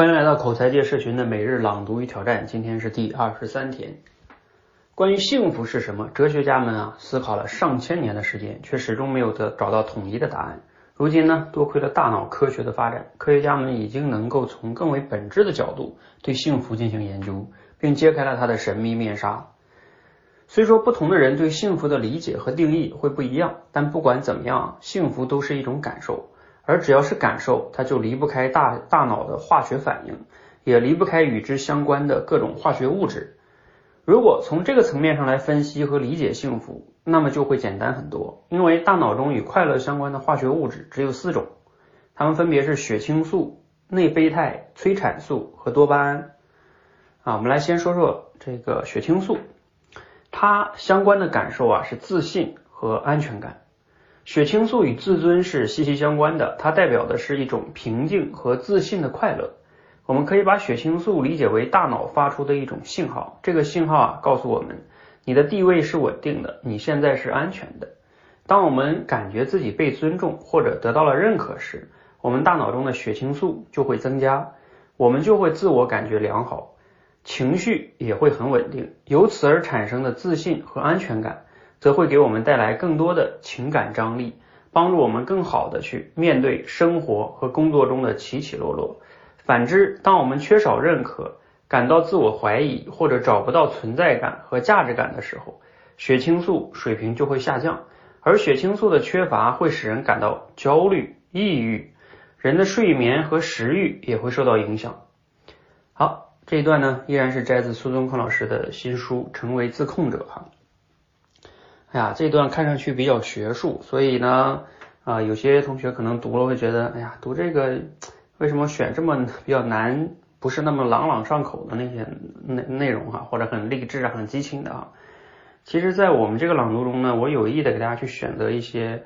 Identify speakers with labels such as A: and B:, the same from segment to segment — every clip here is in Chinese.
A: 欢迎来到口才界社群的每日朗读与挑战，今天是第二十三天。关于幸福是什么，哲学家们啊思考了上千年的时间，却始终没有得找到统一的答案。如今呢，多亏了大脑科学的发展，科学家们已经能够从更为本质的角度对幸福进行研究，并揭开了它的神秘面纱。虽说不同的人对幸福的理解和定义会不一样，但不管怎么样，幸福都是一种感受。而只要是感受，它就离不开大大脑的化学反应，也离不开与之相关的各种化学物质。如果从这个层面上来分析和理解幸福，那么就会简单很多。因为大脑中与快乐相关的化学物质只有四种，它们分别是血清素、内啡肽、催产素和多巴胺。啊，我们来先说说这个血清素，它相关的感受啊是自信和安全感。血清素与自尊是息息相关的，它代表的是一种平静和自信的快乐。我们可以把血清素理解为大脑发出的一种信号，这个信号啊告诉我们，你的地位是稳定的，你现在是安全的。当我们感觉自己被尊重或者得到了认可时，我们大脑中的血清素就会增加，我们就会自我感觉良好，情绪也会很稳定，由此而产生的自信和安全感。则会给我们带来更多的情感张力，帮助我们更好的去面对生活和工作中的起起落落。反之，当我们缺少认可，感到自我怀疑或者找不到存在感和价值感的时候，血清素水平就会下降，而血清素的缺乏会使人感到焦虑、抑郁，人的睡眠和食欲也会受到影响。好，这一段呢依然是摘自苏东坡老师的新书《成为自控者》哈。哎呀，这段看上去比较学术，所以呢，啊，有些同学可能读了会觉得，哎呀，读这个为什么选这么比较难，不是那么朗朗上口的那些内内容哈，或者很励志啊、很激情的啊。其实，在我们这个朗读中呢，我有意的给大家去选择一些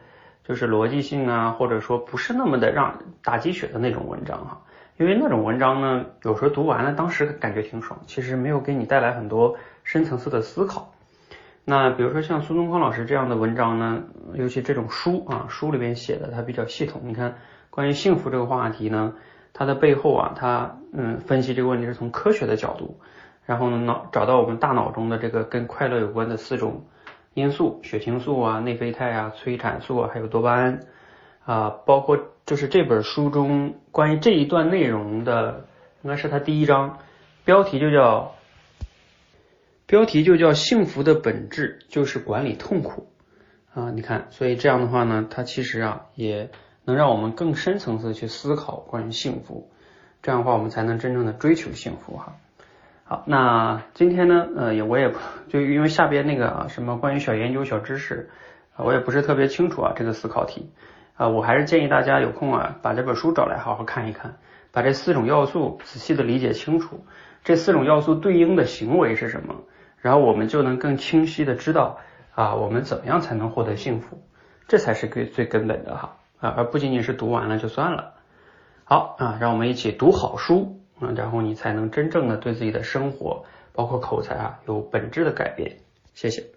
A: 就是逻辑性啊，或者说不是那么的让打鸡血的那种文章哈，因为那种文章呢，有时候读完了当时感觉挺爽，其实没有给你带来很多深层次的思考。那比如说像苏东坡老师这样的文章呢，尤其这种书啊，书里边写的它比较系统。你看，关于幸福这个话题呢，它的背后啊，它嗯分析这个问题是从科学的角度，然后呢脑找到我们大脑中的这个跟快乐有关的四种因素：血清素啊、内啡肽啊、催产素啊，还有多巴胺啊，包括就是这本书中关于这一段内容的，应该是它第一章，标题就叫。标题就叫“幸福的本质就是管理痛苦”啊，你看，所以这样的话呢，它其实啊也能让我们更深层次的去思考关于幸福，这样的话我们才能真正的追求幸福哈。好，那今天呢，呃，也我也就因为下边那个啊什么关于小研究小知识啊，我也不是特别清楚啊这个思考题啊，我还是建议大家有空啊把这本书找来好好看一看，把这四种要素仔细的理解清楚，这四种要素对应的行为是什么。然后我们就能更清晰的知道啊，我们怎么样才能获得幸福，这才是最最根本的哈啊，而不仅仅是读完了就算了。好啊，让我们一起读好书啊，然后你才能真正的对自己的生活，包括口才啊，有本质的改变。谢谢。